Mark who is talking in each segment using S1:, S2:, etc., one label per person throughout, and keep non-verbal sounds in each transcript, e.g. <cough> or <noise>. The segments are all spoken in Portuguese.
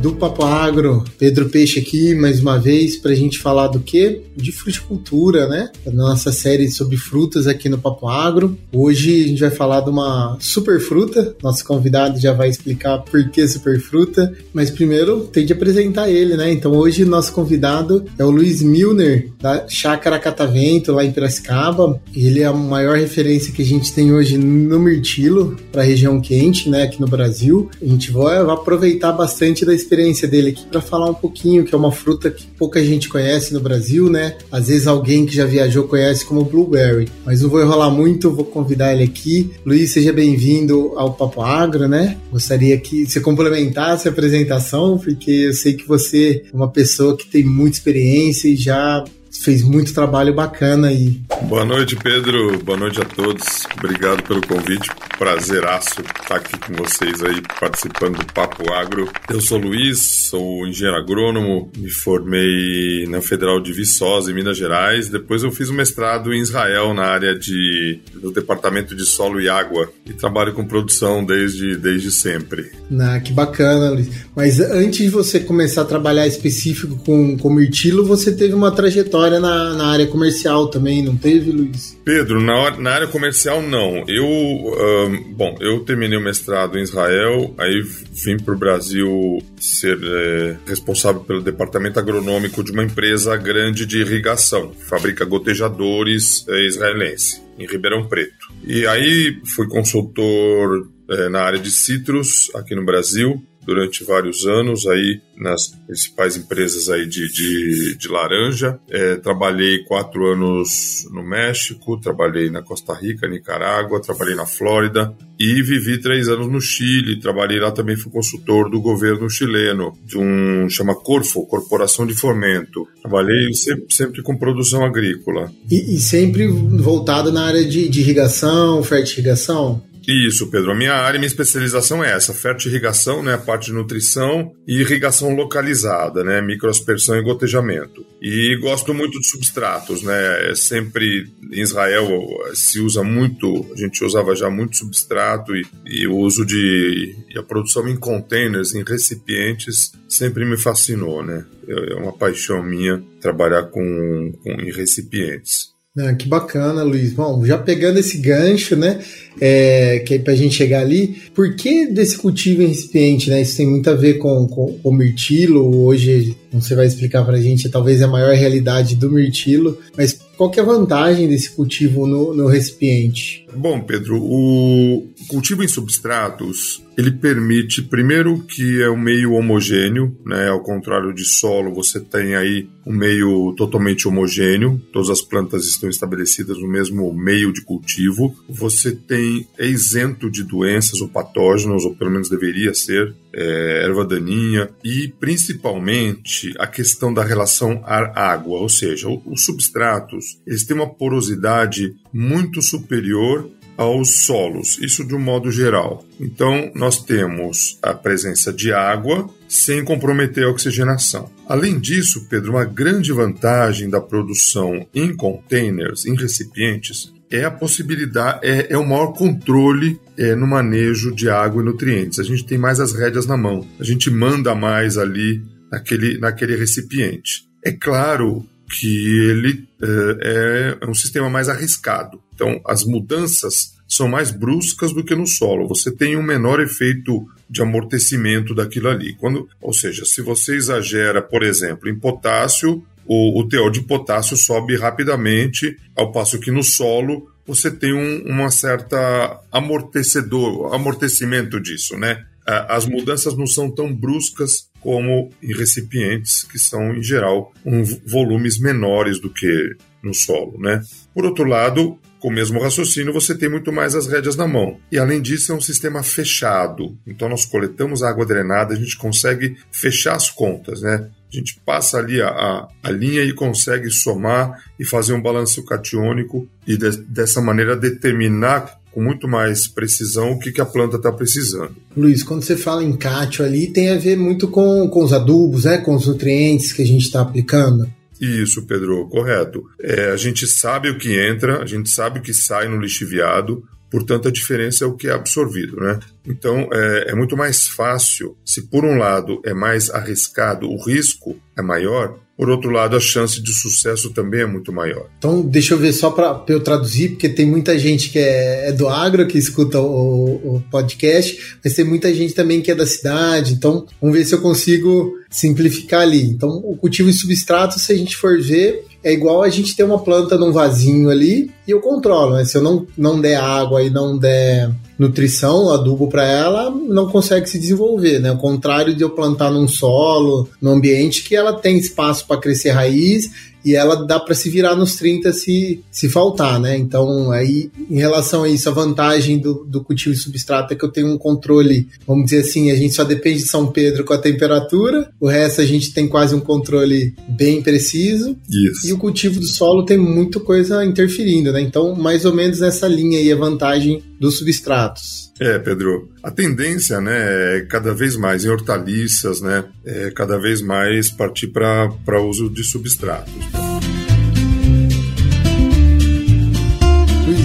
S1: do Papo Agro, Pedro Peixe aqui mais uma vez para a gente falar do que? De fruticultura, né? Nossa série sobre frutas aqui no Papo Agro. Hoje a gente vai falar de uma super fruta. Nosso convidado já vai explicar por que super fruta, mas primeiro tem de apresentar ele, né? Então hoje nosso convidado é o Luiz Milner da Chácara Catavento lá em Piracicaba. Ele é a maior referência que a gente tem hoje no mirtilo para a região quente, né? Aqui no Brasil. A gente vai aproveitar bastante da experiência dele aqui para falar um pouquinho, que é uma fruta que pouca gente conhece no Brasil, né? Às vezes alguém que já viajou conhece como blueberry, mas não vou enrolar muito, vou convidar ele aqui. Luiz, seja bem-vindo ao Papo Agro, né? Gostaria que você complementasse a apresentação, porque eu sei que você é uma pessoa que tem muita experiência e já fez muito trabalho bacana aí.
S2: Boa noite, Pedro. Boa noite a todos. Obrigado pelo convite. Prazeraço estar aqui com vocês aí participando do Papo Agro. Eu sou Luiz, sou engenheiro agrônomo, me formei na Federal de Viçosa, em Minas Gerais. Depois eu fiz um mestrado em Israel na área de do Departamento de Solo e Água e trabalho com produção desde, desde sempre.
S1: Ah, que bacana, Luiz. Mas antes de você começar a trabalhar específico com, com mirtilo, você teve uma trajetória na, na área comercial também, não teve, Luiz?
S2: Pedro, na, na área comercial não. Eu, bom, eu terminei o mestrado em Israel, aí vim para o Brasil ser é, responsável pelo departamento agronômico de uma empresa grande de irrigação, que fabrica gotejadores é, israelense, em Ribeirão Preto. E aí fui consultor é, na área de citros aqui no Brasil durante vários anos aí nas principais empresas aí de, de, de laranja. É, trabalhei quatro anos no México, trabalhei na Costa Rica, Nicarágua, trabalhei na Flórida e vivi três anos no Chile. Trabalhei lá também, fui consultor do governo chileno, de um chama Corfo, Corporação de Fomento. Trabalhei sempre, sempre com produção agrícola.
S1: E, e sempre voltado na área de, de irrigação, fertirrigação?
S2: Isso, Pedro. A minha área, minha especialização é essa: fertirrigação, né, a parte de nutrição e irrigação localizada, né, microaspersão e gotejamento. E gosto muito de substratos, né? É sempre em Israel se usa muito, a gente usava já muito substrato e, e o uso de e a produção em containers, em recipientes, sempre me fascinou, né? É uma paixão minha trabalhar com, com em recipientes.
S1: Ah, que bacana, Luiz. Bom, já pegando esse gancho, né? É, que é pra gente chegar ali, por que desse cultivo em recipiente, né? Isso tem muito a ver com, com, com o mirtilo. Hoje, você vai explicar pra gente, talvez a maior realidade do mirtilo, mas qual que é a vantagem desse cultivo no, no recipiente?
S2: Bom, Pedro, o cultivo em substratos ele permite, primeiro, que é um meio homogêneo, né? Ao contrário de solo, você tem aí um meio totalmente homogêneo, todas as plantas estão estabelecidas no mesmo meio de cultivo. Você tem é isento de doenças ou patógenos, ou pelo menos deveria ser, é, erva daninha, e principalmente a questão da relação ar-água, ou seja, os substratos eles têm uma porosidade muito superior aos solos, isso de um modo geral. Então, nós temos a presença de água sem comprometer a oxigenação. Além disso, Pedro, uma grande vantagem da produção em containers, em recipientes, é a possibilidade, é, é o maior controle é, no manejo de água e nutrientes. A gente tem mais as rédeas na mão, a gente manda mais ali naquele, naquele recipiente. É claro que ele é, é um sistema mais arriscado. Então, as mudanças são mais bruscas do que no solo. Você tem um menor efeito de amortecimento daquilo ali. Quando, ou seja, se você exagera, por exemplo, em potássio, o, o teor de potássio sobe rapidamente, ao passo que no solo você tem um, uma certa amortecedor, amortecimento disso, né? As mudanças não são tão bruscas como em recipientes que são, em geral, um, volumes menores do que no solo, né? Por outro lado, com o mesmo raciocínio, você tem muito mais as rédeas na mão. E além disso, é um sistema fechado. Então, nós coletamos água drenada, a gente consegue fechar as contas, né? A gente passa ali a, a, a linha e consegue somar e fazer um balanço catiônico e de, dessa maneira determinar com muito mais precisão o que, que a planta está precisando.
S1: Luiz, quando você fala em cátio ali, tem a ver muito com, com os adubos, né? com os nutrientes que a gente está aplicando.
S2: Isso, Pedro, correto. É, a gente sabe o que entra, a gente sabe o que sai no lixiviado, portanto a diferença é o que é absorvido, né? Então é, é, muito mais fácil, se por um lado é mais arriscado, o risco é maior, por outro lado, a chance de sucesso também é muito maior.
S1: Então, deixa eu ver só para eu traduzir, porque tem muita gente que é, é do agro, que escuta o, o, podcast, mas tem muita gente também que é da cidade. Então, vamos ver se eu consigo simplificar ali. Então, o cultivo em substrato, se a gente for ver, é igual a gente ter uma planta num vasinho ali e eu controlo, né? Se eu não, não der água e não der nutrição, adubo para ela, não consegue se desenvolver, né? Ao contrário de eu plantar num solo, num ambiente que ela tem espaço para crescer raiz e ela dá para se virar nos 30 se, se faltar, né? Então, aí, em relação a isso, a vantagem do, do cultivo de substrato é que eu tenho um controle, vamos dizer assim, a gente só depende de São Pedro com a temperatura, o resto a gente tem quase um controle bem preciso.
S2: Isso.
S1: E o cultivo do solo tem muita coisa interferindo, né? Então, mais ou menos nessa linha aí a vantagem dos substratos.
S2: É, Pedro, a tendência, né, é cada vez mais em hortaliças, né, é cada vez mais partir para uso de substratos.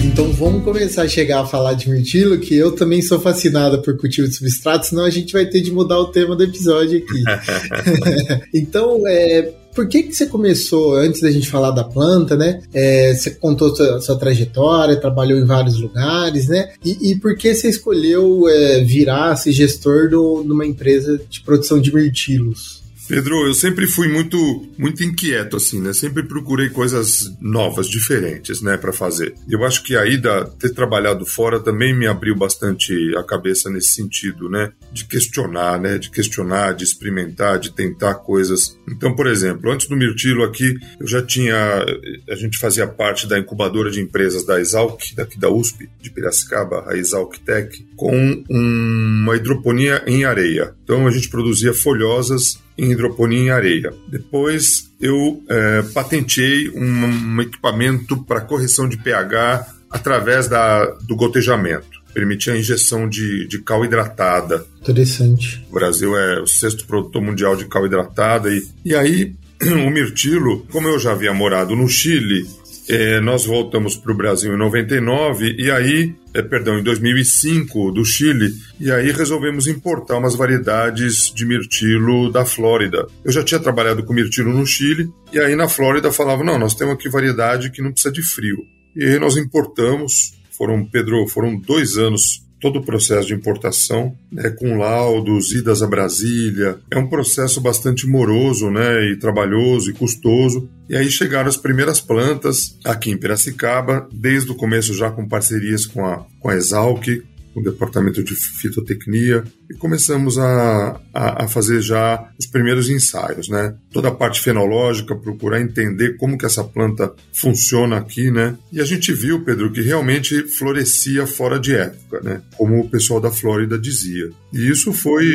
S1: Então vamos começar a chegar a falar de mirtilo, que eu também sou fascinada por cultivo de substratos, senão a gente vai ter de mudar o tema do episódio aqui. <laughs> <laughs> então, é, por que, que você começou, antes da gente falar da planta, né? É, você contou sua, sua, trajetória, trabalhou em vários lugares, né? E, e por que você escolheu é, virar-se gestor de uma empresa de produção de mirtilos?
S2: Pedro, eu sempre fui muito muito inquieto assim, né? Sempre procurei coisas novas, diferentes, né, para fazer. Eu acho que a ida ter trabalhado fora também me abriu bastante a cabeça nesse sentido, né? De questionar, né? De questionar, de experimentar, de tentar coisas. Então, por exemplo, antes do Mirtilo aqui, eu já tinha a gente fazia parte da incubadora de empresas da Exalc, daqui da USP, de Piracicaba, a Exalc Tech, com uma hidroponia em areia. Então a gente produzia folhosas em hidroponia em areia. Depois eu é, patenteei um, um equipamento para correção de pH através da, do gotejamento. Permitia a injeção de, de cal hidratada.
S1: Interessante.
S2: O Brasil é o sexto produtor mundial de cal hidratada. E, e aí, <clears throat> o mirtilo, como eu já havia morado no Chile, é, nós voltamos para o Brasil em 99 e aí, é, perdão, em 2005 do Chile e aí resolvemos importar umas variedades de mirtilo da Flórida. Eu já tinha trabalhado com mirtilo no Chile e aí na Flórida falavam não, nós temos aqui variedade que não precisa de frio. E aí nós importamos. Foram Pedro, foram dois anos todo o processo de importação, né, com laudos, idas a Brasília. É um processo bastante moroso, né, e trabalhoso e custoso. E aí chegaram as primeiras plantas aqui em Piracicaba, desde o começo já com parcerias com a, com a Exalc, o departamento de fitotecnia e começamos a, a, a, fazer já os primeiros ensaios, né? Toda a parte fenológica, procurar entender como que essa planta funciona aqui, né? E a gente viu, Pedro, que realmente florescia fora de época, né? Como o pessoal da Flórida dizia. E isso foi,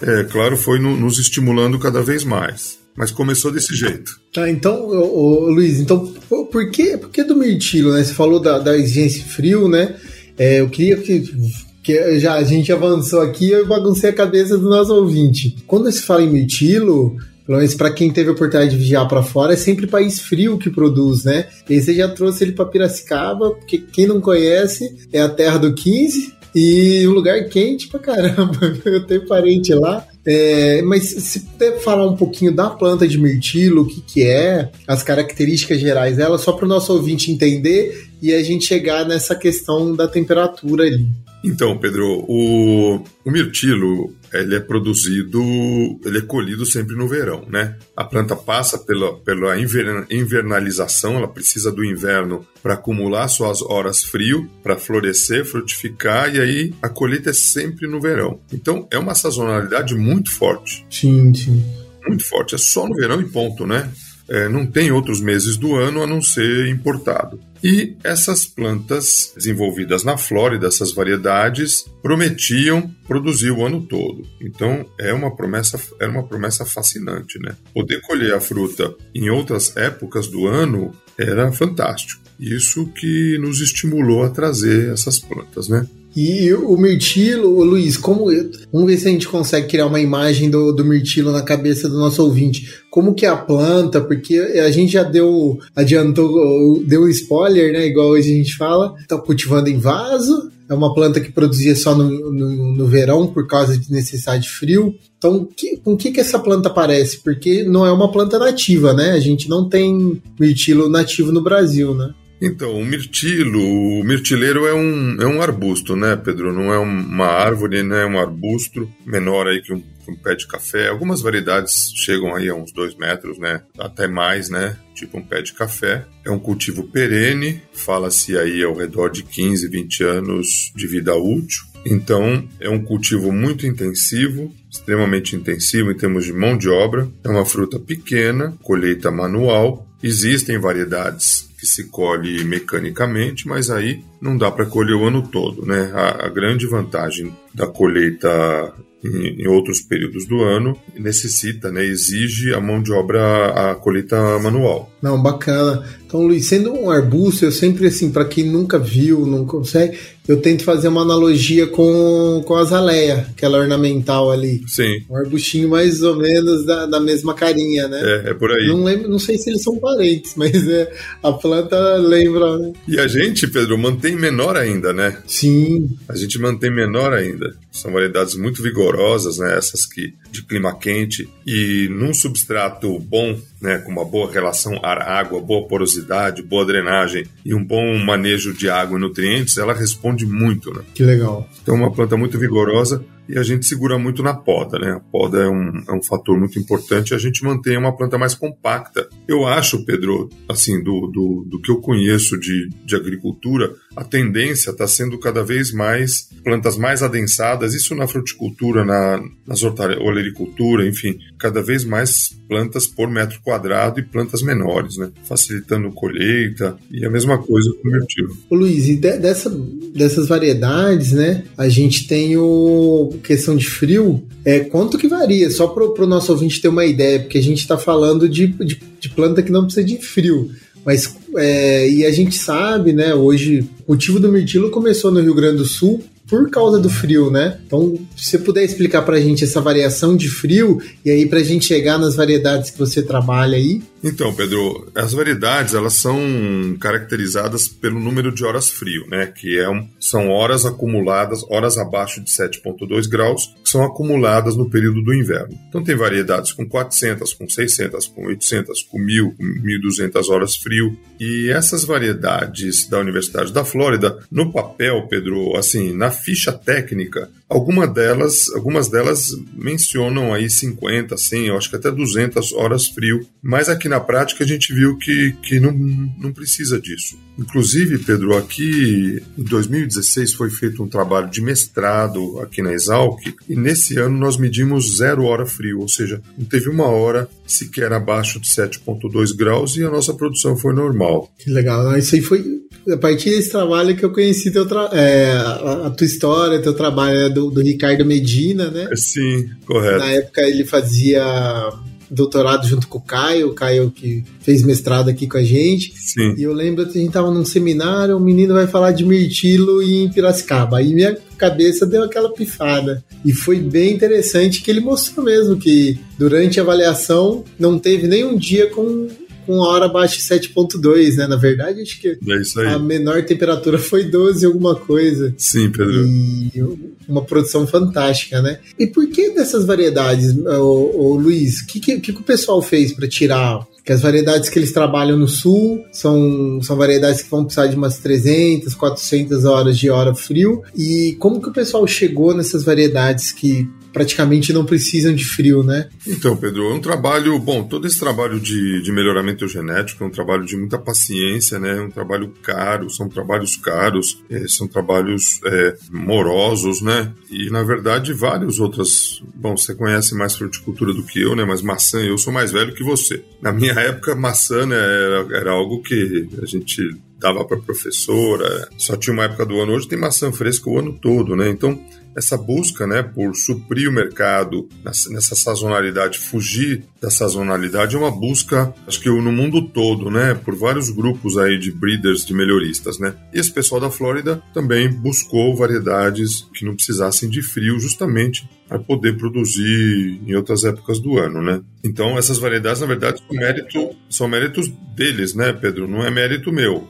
S2: é, claro, foi no, nos estimulando cada vez mais. Mas começou desse jeito.
S1: Tá, então, ô, ô, Luiz, então por que, por que do mirtilo, né? Você falou da, da exigência frio, né? É, eu queria que, que já, a gente avançou aqui eu baguncei a cabeça do nosso ouvinte. Quando se fala em mirtilo, pelo menos para quem teve a oportunidade de viajar para fora, é sempre país frio que produz, né? E você já trouxe ele para Piracicaba, porque quem não conhece é a terra do 15 e um lugar quente pra caramba. <laughs> Eu tenho parente lá. É, mas se puder falar um pouquinho da planta de mirtilo, o que, que é, as características gerais dela, só para o nosso ouvinte entender e a gente chegar nessa questão da temperatura ali.
S2: Então, Pedro, o, o mirtilo ele é produzido, ele é colhido sempre no verão, né? A planta passa pela, pela invernalização, ela precisa do inverno para acumular suas horas frio, para florescer, frutificar, e aí a colheita é sempre no verão. Então é uma sazonalidade muito forte.
S1: Sim, sim.
S2: Muito forte. É só no verão e ponto, né? é, não tem outros meses do ano a não ser importado. E essas plantas desenvolvidas na Flórida, essas variedades, prometiam produzir o ano todo. Então é uma promessa, era uma promessa fascinante, né? Poder colher a fruta em outras épocas do ano era fantástico. Isso que nos estimulou a trazer essas plantas, né?
S1: E o mirtilo, Luiz, como vamos ver se a gente consegue criar uma imagem do, do mirtilo na cabeça do nosso ouvinte. Como que é a planta? Porque a gente já deu, adiantou, deu um spoiler, né? Igual hoje a gente fala. Tá cultivando em vaso. É uma planta que produzia só no, no, no verão por causa de necessidade de frio. Então, que, com que que essa planta parece? Porque não é uma planta nativa, né? A gente não tem mirtilo nativo no Brasil, né?
S2: Então, o mirtilo, o mirtileiro é um, é um arbusto, né, Pedro? Não é uma árvore, né? É um arbusto menor aí que um, que um pé de café. Algumas variedades chegam aí a uns dois metros, né? Até mais, né? Tipo um pé de café. É um cultivo perene, fala-se aí ao redor de 15, 20 anos de vida útil. Então, é um cultivo muito intensivo, extremamente intensivo em termos de mão de obra. É uma fruta pequena, colheita manual. Existem variedades que se colhe mecanicamente, mas aí não dá para colher o ano todo, né? A, a grande vantagem da colheita em, em, outros períodos do ano necessita, né, exige a mão de obra, a colheita manual.
S1: Não, bacana. Então, Luiz, sendo um arbusto, eu sempre, assim, para quem nunca viu, não consegue, eu tento fazer uma analogia com, com a azaleia, aquela ornamental ali.
S2: Sim.
S1: Um arbustinho mais ou menos da, da mesma carinha, né?
S2: É, é por aí.
S1: Não, lembro, não sei se eles são parentes, <laughs> mas é, a planta lembra. Né?
S2: E a gente, Pedro, mantém menor ainda, né?
S1: Sim.
S2: A gente mantém menor ainda. São variedades muito vigorosas, né? Essas que de clima quente e num substrato bom, né? Com uma boa relação ar-água, boa porosidade, boa drenagem e um bom manejo de água e nutrientes, ela responde muito, né?
S1: Que legal.
S2: Então, uma planta muito vigorosa e a gente segura muito na poda, né? A poda é um, é um fator muito importante e a gente mantém uma planta mais compacta. Eu acho, Pedro, assim, do, do, do que eu conheço de, de agricultura, a tendência está sendo cada vez mais plantas mais adensadas, isso na fruticultura, na, nas olericultura, enfim, cada vez mais plantas por metro quadrado e plantas menores, né? Facilitando colheita e a mesma coisa com o mirtilo.
S1: Luiz, e de, dessa, dessas variedades, né? A gente tem o questão de frio, é quanto que varia? Só para o nosso ouvinte ter uma ideia, porque a gente está falando de, de, de, planta que não precisa de frio. Mas é, e a gente sabe, né? Hoje o cultivo do mirtilo começou no Rio Grande do Sul por causa do frio, né? Então, se você puder explicar para a gente essa variação de frio e aí para a gente chegar nas variedades que você trabalha aí.
S2: Então, Pedro, as variedades elas são caracterizadas pelo número de horas frio, né? Que é um, são horas acumuladas, horas abaixo de 7,2 graus, que são acumuladas no período do inverno. Então, tem variedades com 400, com 600, com 800, com 1.000, com 1.200 horas frio. E essas variedades da Universidade da Flórida, no papel, Pedro, assim, na ficha técnica, alguma delas, algumas delas mencionam aí 50, 100, eu acho que até 200 horas frio, mas aqui na prática a gente viu que, que não, não precisa disso. Inclusive, Pedro, aqui em 2016 foi feito um trabalho de mestrado aqui na Exalc e nesse ano nós medimos zero hora frio, ou seja, não teve uma hora sequer abaixo de 7,2 graus e a nossa produção foi normal.
S1: Que legal, isso aí foi a partir desse trabalho que eu conheci teu é, a, a, tua história, teu trabalho é do, do Ricardo Medina, né?
S2: Sim, correto.
S1: Na época ele fazia doutorado junto com o Caio, o Caio que fez mestrado aqui com a gente.
S2: Sim.
S1: E eu lembro que a gente tava num seminário, o menino vai falar de mirtilo em Piracicaba. Aí minha cabeça deu aquela pifada. E foi bem interessante que ele mostrou mesmo que durante a avaliação não teve nenhum dia com com a hora abaixo de 7.2, né? Na verdade, acho que
S2: é
S1: a menor temperatura foi 12 alguma coisa.
S2: Sim, Pedro.
S1: E uma produção fantástica, né? E por que dessas variedades, ô, ô Luiz? O que, que, que o pessoal fez para tirar que as variedades que eles trabalham no sul são, são variedades que vão precisar de umas 300, 400 horas de hora frio. E como que o pessoal chegou nessas variedades que praticamente não precisam de frio, né?
S2: Então, Pedro, é um trabalho, bom, todo esse trabalho de, de melhoramento genético é um trabalho de muita paciência, né? É um trabalho caro, são trabalhos caros, é, são trabalhos é, morosos, né? E, na verdade, várias outras. Bom, você conhece mais fruticultura do que eu, né? Mas maçã, eu sou mais velho que você. Na minha época, maçã né, era, era algo que a gente dava para professora, só tinha uma época do ano. Hoje tem maçã fresca o ano todo, né? Então, essa busca né, por suprir o mercado nessa sazonalidade, fugir da sazonalidade, é uma busca, acho que no mundo todo, né, por vários grupos aí de breeders, de melhoristas. Né? E esse pessoal da Flórida também buscou variedades que não precisassem de frio, justamente para poder produzir em outras épocas do ano, né? Então essas variedades, na verdade, são, mérito, são méritos deles, né, Pedro? Não é mérito meu.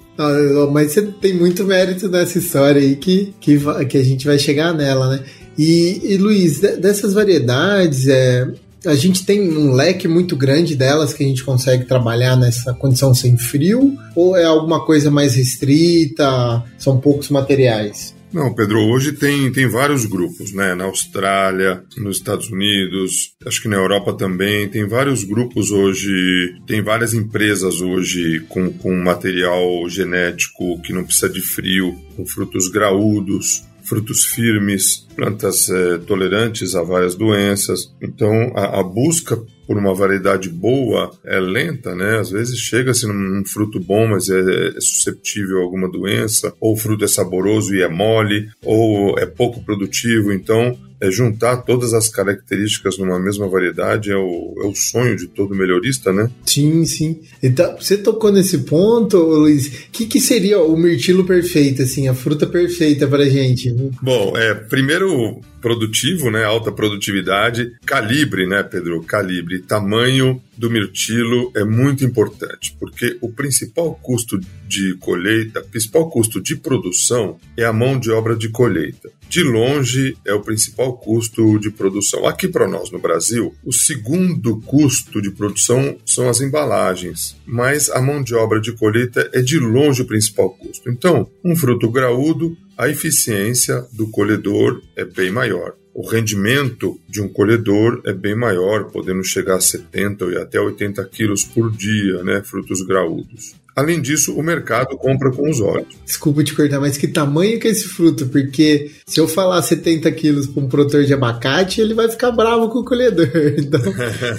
S1: mas você tem muito mérito nessa história aí que, que, que a gente vai chegar nela, né? E, e Luiz, dessas variedades, é, a gente tem um leque muito grande delas que a gente consegue trabalhar nessa condição sem frio? Ou é alguma coisa mais restrita? São poucos materiais?
S2: Não, Pedro, hoje tem, tem vários grupos, né? Na Austrália, nos Estados Unidos, acho que na Europa também, tem vários grupos hoje, tem várias empresas hoje com, com material genético que não precisa de frio, com frutos graúdos, frutos firmes, plantas é, tolerantes a várias doenças. Então, a, a busca por uma variedade boa é lenta, né? Às vezes chega-se num fruto bom, mas é, é, susceptível a alguma doença, ou o fruto é saboroso e é mole, ou é pouco produtivo. Então, é juntar todas as características numa mesma variedade é o, é o sonho de todo melhorista, né?
S1: Sim, sim. Então, você tocou nesse ponto, Luiz. O que, que seria o mirtilo perfeito, assim, a fruta perfeita pra gente?
S2: Bom, é, primeiro produtivo, né, alta produtividade, calibre, né, Pedro, calibre, tamanho do mirtilo é muito importante, porque o principal custo de colheita, principal custo de produção é a mão de obra de colheita. De longe é o principal custo de produção. Aqui para nós no Brasil, o segundo custo de produção são as embalagens, mas a mão de obra de colheita é de longe o principal custo. Então, um fruto graúdo a eficiência do colhedor é bem maior. O rendimento de um colhedor é bem maior, podendo chegar a 70 e até 80 quilos por dia, né, frutos graúdos. Além disso, o mercado compra com os olhos.
S1: Desculpa te cortar, mas que tamanho que é esse fruto? Porque se eu falar 70 quilos para um produtor de abacate, ele vai ficar bravo com o colhedor. <laughs> Então,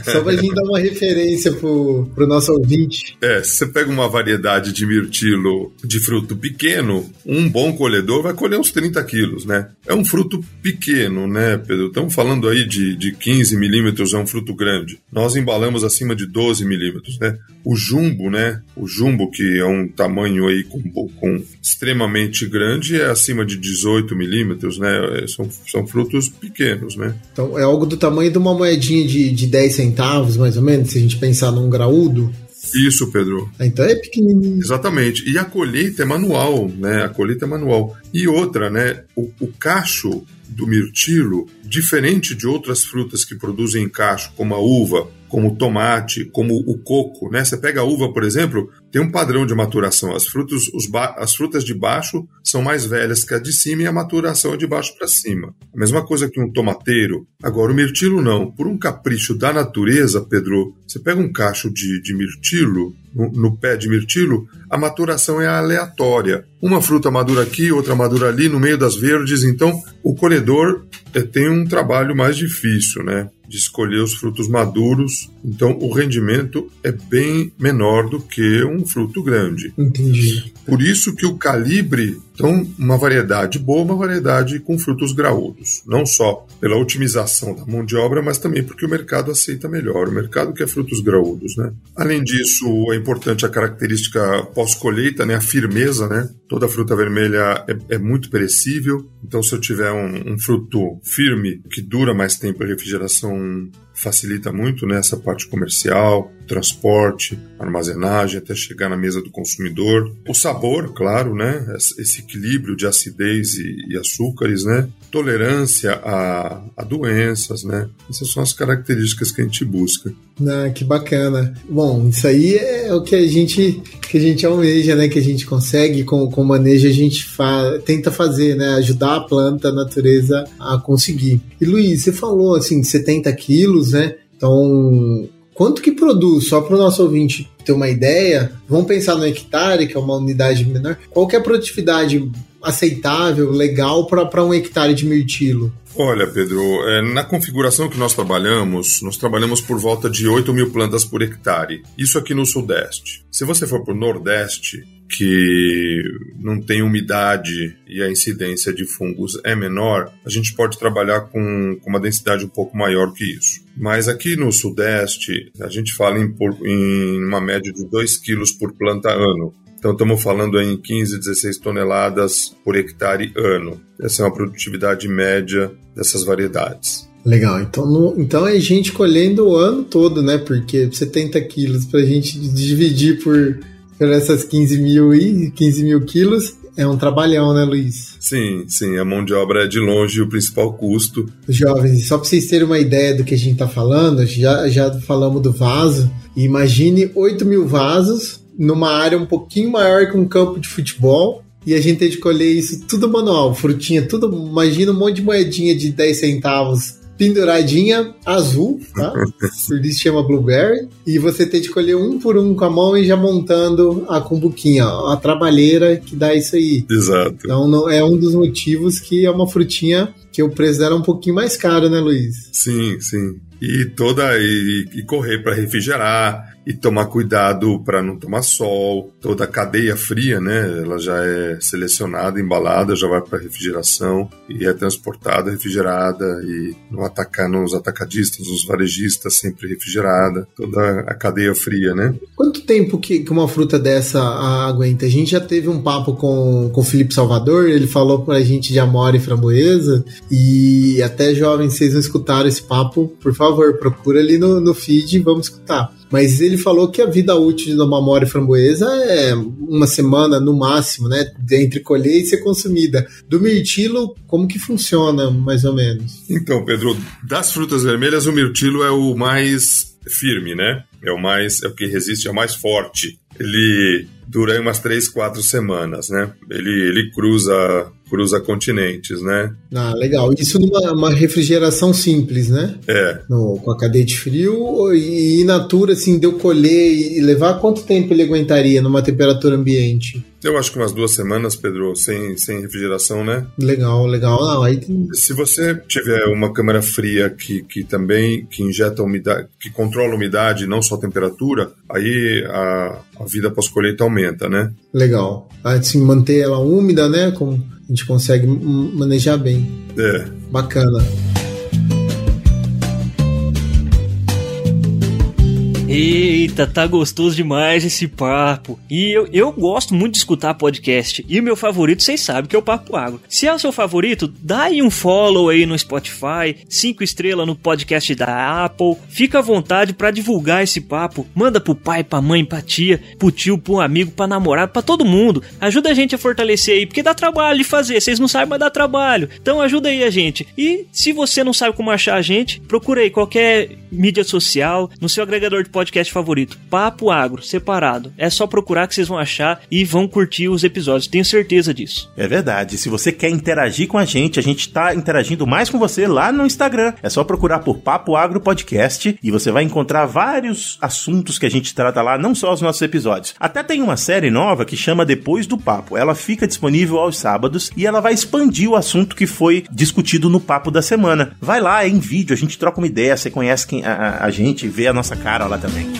S1: só para a gente dar uma referência pro, pro nosso ouvinte.
S2: É, se você pega uma variedade de mirtilo de fruto pequeno, um bom colhedor vai colher uns 30 quilos, né? É um fruto pequeno, né, Pedro? Estamos falando aí de, de 15 milímetros, é um fruto grande. Nós embalamos acima de 12 milímetros, né? O jumbo, né? O jumbo que é um tamanho aí com, com extremamente grande, é acima de 18 milímetros, né? É, são, são frutos pequenos, né?
S1: Então é algo do tamanho de uma moedinha de, de 10 centavos, mais ou menos, se a gente pensar num graúdo.
S2: Isso, Pedro.
S1: Então é pequenininho.
S2: Exatamente. E a colheita é manual, né? A colheita é manual. E outra, né? O, o cacho do mirtilo, diferente de outras frutas que produzem cacho, como a uva, como o tomate, como o coco, né? Você pega a uva, por exemplo, tem um padrão de maturação. As frutas, as frutas de baixo são mais velhas que a de cima e a maturação é de baixo para cima. A mesma coisa que um tomateiro. Agora, o mirtilo não. Por um capricho da natureza, Pedro, você pega um cacho de, de mirtilo, no, no, pé de mirtilo, a maturação é aleatória. Uma fruta madura aqui, outra madura ali, no meio das verdes. Então, o colhedor é, tem um trabalho mais difícil, né? De escolher os frutos maduros. Então, o rendimento é bem menor do que um fruto grande.
S1: Entendi.
S2: Por isso que o calibre, então, uma variedade boa, uma variedade com frutos graúdos. Não só pela otimização da mão de obra, mas também porque o mercado aceita melhor. O mercado quer frutos graúdos, né? Além disso, é importante a característica pós-colheita, né? A firmeza, né? Toda fruta vermelha é, é muito perecível. Então, se eu tiver um, um fruto firme, que dura mais tempo, a refrigeração facilita muito né, essa parte comercial, transporte, armazenagem, até chegar na mesa do consumidor. O sabor, claro, né, esse equilíbrio de acidez e, e açúcares, né, tolerância a, a, doenças, né, essas são as características que a gente busca.
S1: Ah, que bacana. Bom, isso aí é o que a gente que a gente almeja, né? Que a gente consegue, com, com o manejo, a gente fa tenta fazer, né? Ajudar a planta, a natureza a conseguir. E Luiz, você falou assim, 70 quilos, né? Então, quanto que produz? Só para o nosso ouvinte ter uma ideia, vamos pensar no hectare, que é uma unidade menor. Qual que é a produtividade aceitável, legal para um hectare de mirtilo?
S2: Olha, Pedro, é, na configuração que nós trabalhamos, nós trabalhamos por volta de 8 mil plantas por hectare. Isso aqui no Sudeste. Se você for para o Nordeste, que não tem umidade e a incidência de fungos é menor, a gente pode trabalhar com, com uma densidade um pouco maior que isso. Mas aqui no Sudeste, a gente fala em, em uma média de 2 quilos por planta ano. Então estamos falando em 15, 16 toneladas por hectare ano. Essa é uma produtividade média dessas variedades.
S1: Legal, então, no, então é gente colhendo o ano todo, né? Porque 70 quilos para a gente dividir por, por essas 15 mil e 15 mil quilos é um trabalhão, né, Luiz?
S2: Sim, sim. A mão de obra é de longe o principal custo.
S1: Jovens, só para vocês terem uma ideia do que a gente está falando, já, já falamos do vaso. Imagine 8 mil vasos numa área um pouquinho maior que um campo de futebol. E a gente tem de colher isso tudo manual, frutinha, tudo. Imagina um monte de moedinha de 10 centavos penduradinha azul, tá? <laughs> Por isso chama blueberry. E você tem de colher um por um com a mão e já montando a cumbuquinha, a trabalheira que dá isso aí.
S2: Exato.
S1: Então não, é um dos motivos que é uma frutinha que o preço dela é um pouquinho mais caro, né, Luiz?
S2: Sim, sim. E toda e, e correr para refrigerar e tomar cuidado para não tomar sol. Toda a cadeia fria, né? Ela já é selecionada, embalada, já vai para refrigeração e é transportada refrigerada e não atacar nos atacadistas, nos varejistas, sempre refrigerada. Toda a cadeia fria, né?
S1: Quanto tempo que, uma fruta dessa aguenta? A gente já teve um papo com, com o Felipe Salvador, ele falou para a gente de amora e framboesa e até jovens, vocês não escutaram esse papo, por favor, procura ali no, no feed e vamos escutar. Mas ele falou que a vida útil de uma mora framboesa é uma semana no máximo, né? Entre colher e ser consumida. Do mirtilo, como que funciona, mais ou menos?
S2: Então, Pedro, das frutas vermelhas, o mirtilo é o mais firme, né? É o mais, é o que resiste, é o mais forte. Ele dura umas três, quatro semanas, né? Ele, ele cruza cruza continentes, né?
S1: Ah, legal. Isso numa refrigeração simples, né?
S2: É.
S1: No, com a cadeia de frio e in natura, assim, deu colher e levar quanto tempo ele aguentaria numa temperatura ambiente?
S2: Eu acho que umas duas semanas, Pedro, sem, sem refrigeração, né?
S1: Legal, legal. Não, aí tem...
S2: Se você tiver uma câmara fria que, que também que injeta umidade, que controla a umidade, não só a temperatura, aí a, a vida pós-colheita aumenta, né?
S1: Legal. Assim, manter ela úmida, né? Como a gente consegue manejar bem.
S2: É.
S1: Bacana.
S3: Eita, tá gostoso demais esse papo. E eu, eu gosto muito de escutar podcast. E o meu favorito, vocês sabem, que é o Papo Agro. Se é o seu favorito, dá aí um follow aí no Spotify, cinco estrelas no podcast da Apple. Fica à vontade para divulgar esse papo. Manda pro pai, pra mãe, pra tia, pro tio, pro amigo, pra namorado, pra todo mundo. Ajuda a gente a fortalecer aí, porque dá trabalho de fazer. Vocês não sabem, mas dá trabalho. Então ajuda aí a gente. E se você não sabe como achar a gente, procura aí qualquer mídia social, no seu agregador de podcast podcast favorito, Papo Agro, separado. É só procurar que vocês vão achar e vão curtir os episódios, tenho certeza disso.
S4: É verdade. Se você quer interagir com a gente, a gente tá interagindo mais com você lá no Instagram. É só procurar por Papo Agro Podcast e você vai encontrar vários assuntos que a gente trata lá, não só os nossos episódios. Até tem uma série nova que chama Depois do Papo. Ela fica disponível aos sábados e ela vai expandir o assunto que foi discutido no papo da semana. Vai lá, é em vídeo, a gente troca uma ideia, você conhece quem, a, a gente, vê a nossa cara lá também também.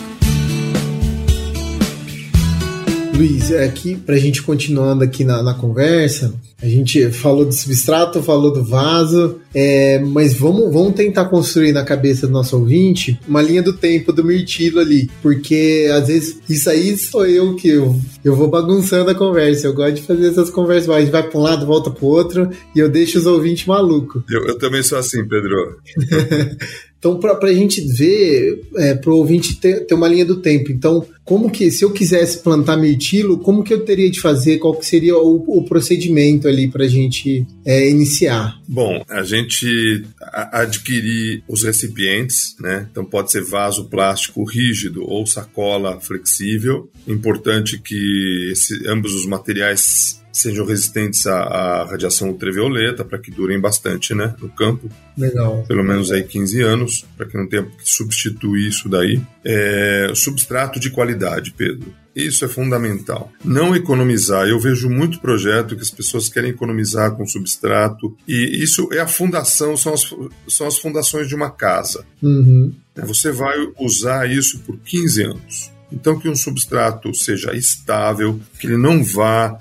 S1: Luiz, aqui pra gente continuando aqui na, na conversa, a gente falou do substrato, falou do vaso, é, mas vamos, vamos tentar construir na cabeça do nosso ouvinte uma linha do tempo do mirtilo ali, porque às vezes isso aí sou eu que eu, eu vou bagunçando a conversa, eu gosto de fazer essas conversas, a gente vai para um lado, volta para o outro e eu deixo os ouvintes malucos.
S2: Eu, eu também sou assim, Pedro. <laughs>
S1: Então, para a gente ver, é, para o ouvinte ter, ter uma linha do tempo. Então, como que, se eu quisesse plantar mirtilo, como que eu teria de fazer? Qual que seria o, o procedimento ali para a gente é, iniciar?
S2: Bom, a gente adquirir os recipientes, né? Então pode ser vaso plástico rígido ou sacola flexível. Importante que esse, ambos os materiais sejam resistentes à, à radiação ultravioleta para que durem bastante, né, no campo.
S1: Legal.
S2: Pelo menos aí 15 anos, para que não tenha que substituir isso daí. É, substrato de qualidade, Pedro. Isso é fundamental. Não economizar. Eu vejo muito projeto que as pessoas querem economizar com substrato. E isso é a fundação, são as, são as fundações de uma casa.
S1: Uhum.
S2: Você vai usar isso por 15 anos. Então, que um substrato seja estável, que ele não vá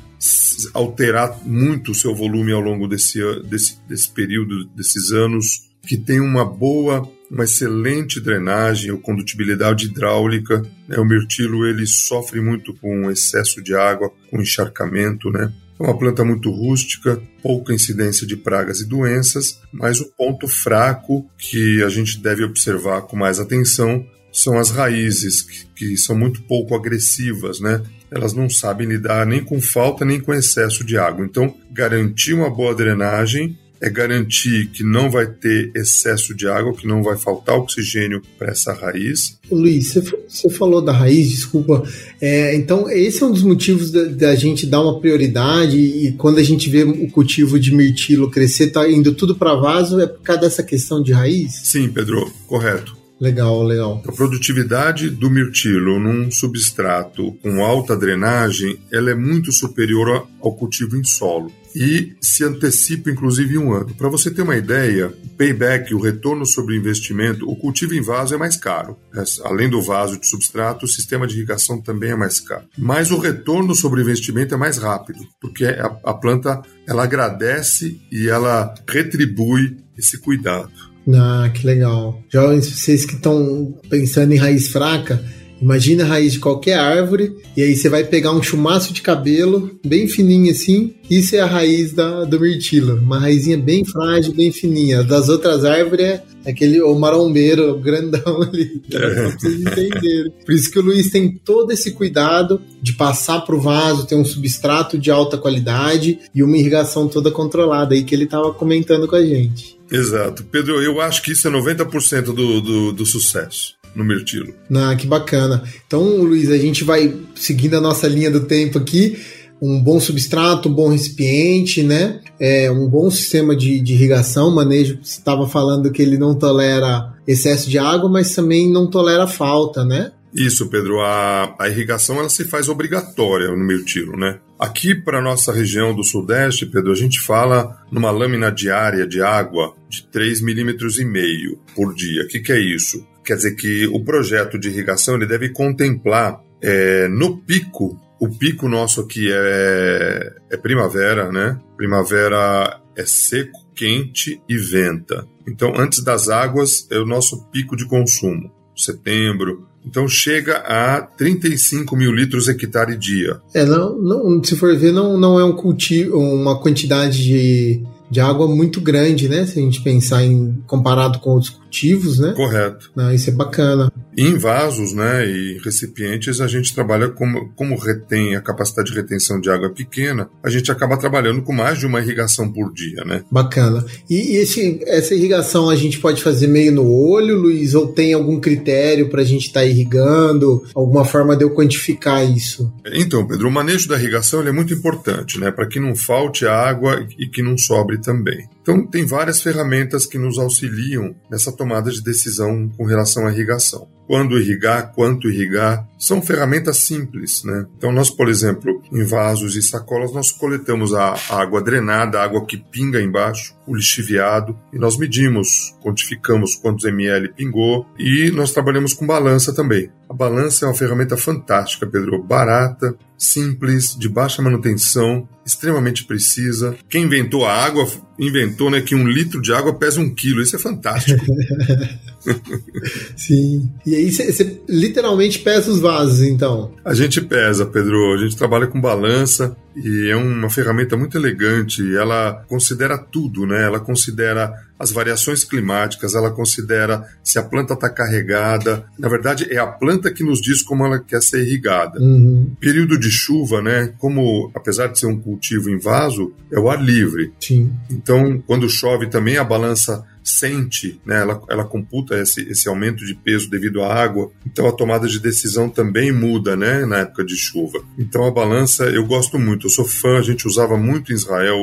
S2: alterar muito o seu volume ao longo desse, desse, desse período, desses anos, que tem uma boa, uma excelente drenagem ou condutibilidade hidráulica. Né? O mirtilo ele sofre muito com excesso de água, com encharcamento, né? É uma planta muito rústica, pouca incidência de pragas e doenças, mas o ponto fraco que a gente deve observar com mais atenção são as raízes, que, que são muito pouco agressivas, né? Elas não sabem lidar nem com falta nem com excesso de água. Então, garantir uma boa drenagem é garantir que não vai ter excesso de água, que não vai faltar oxigênio para essa raiz.
S1: Luiz, você falou da raiz, desculpa. É, então, esse é um dos motivos da, da, gente dar uma prioridade e quando a gente vê o cultivo de mirtilo crescer, tá indo tudo para vaso, é por causa dessa questão de raiz?
S2: Sim, Pedro, correto.
S1: Legal, legal.
S2: A produtividade do mirtilo num substrato com alta drenagem, ela é muito superior ao cultivo em solo e se antecipa inclusive um ano. Para você ter uma ideia, o payback, o retorno sobre investimento, o cultivo em vaso é mais caro. Além do vaso de substrato, o sistema de irrigação também é mais caro. Mas o retorno sobre investimento é mais rápido, porque a, a planta ela agradece e ela retribui esse cuidado.
S1: Ah, que legal. Jovens, vocês que estão pensando em raiz fraca, imagina a raiz de qualquer árvore, e aí você vai pegar um chumaço de cabelo, bem fininho assim, isso é a raiz da, do mirtilo. Uma raizinha bem frágil, bem fininha. Das outras árvores é aquele o marombeiro o grandão <laughs> ali. <laughs> Pra vocês entenderem. Por isso que o Luiz tem todo esse cuidado de passar pro vaso, ter um substrato de alta qualidade e uma irrigação toda controlada aí que ele estava comentando com a gente.
S2: Exato. Pedro, eu acho que isso é 90% do, do, do sucesso no mirtilo.
S1: Ah, que bacana. Então, Luiz, a gente vai seguindo a nossa linha do tempo aqui. Um bom substrato, um bom recipiente, né? É, um bom sistema de, de irrigação, manejo. Você estava falando que ele não tolera excesso de água, mas também não tolera falta, né?
S2: Isso, Pedro. A, a irrigação ela se faz obrigatória no mirtilo, né? Aqui para nossa região do Sudeste, Pedro, a gente fala numa lâmina diária de água de 3,5 milímetros e meio por dia. O que, que é isso? Quer dizer que o projeto de irrigação ele deve contemplar é, no pico, o pico nosso aqui é, é primavera, né? Primavera é seco, quente e venta. Então, antes das águas é o nosso pico de consumo. Setembro, então chega a 35 mil litros hectare dia.
S1: É, não, não, se for ver, não, não é um cultivo, uma quantidade de, de água muito grande, né? Se a gente pensar em comparado com outros cultivos, né?
S2: Correto.
S1: Não, isso é bacana.
S2: Em vasos, né, e recipientes, a gente trabalha como, como retém a capacidade de retenção de água pequena, a gente acaba trabalhando com mais de uma irrigação por dia, né?
S1: Bacana. E, e esse, essa irrigação a gente pode fazer meio no olho, Luiz, ou tem algum critério para a gente estar tá irrigando, alguma forma de eu quantificar isso?
S2: Então, Pedro, o manejo da irrigação é muito importante, né, para que não falte água e que não sobre também. Então, tem várias ferramentas que nos auxiliam nessa tomada de decisão com relação à irrigação. Quando irrigar, quanto irrigar, são ferramentas simples, né? Então, nós, por exemplo, em vasos e sacolas, nós coletamos a água drenada, a água que pinga embaixo, o lixiviado, e nós medimos, quantificamos quantos ml pingou, e nós trabalhamos com balança também. A balança é uma ferramenta fantástica, Pedro, barata, simples, de baixa manutenção, extremamente precisa. Quem inventou a água inventou né, que um litro de água pesa um quilo. Isso é fantástico. <laughs>
S1: Sim. E aí você literalmente pesa os vasos, então?
S2: A gente pesa, Pedro. A gente trabalha com balança e é uma ferramenta muito elegante. Ela considera tudo, né? Ela considera as variações climáticas, ela considera se a planta está carregada. Na verdade, é a planta que nos diz como ela quer ser irrigada.
S1: Uhum.
S2: Período de chuva, né? Como apesar de ser um cultivo em vaso, é o ar livre.
S1: Sim.
S2: Então, quando chove também a balança sente, né? Ela, ela computa esse, esse aumento de peso devido à água. Então a tomada de decisão também muda, né? Na época de chuva. Então a balança eu gosto muito. Eu sou fã. A gente usava muito em Israel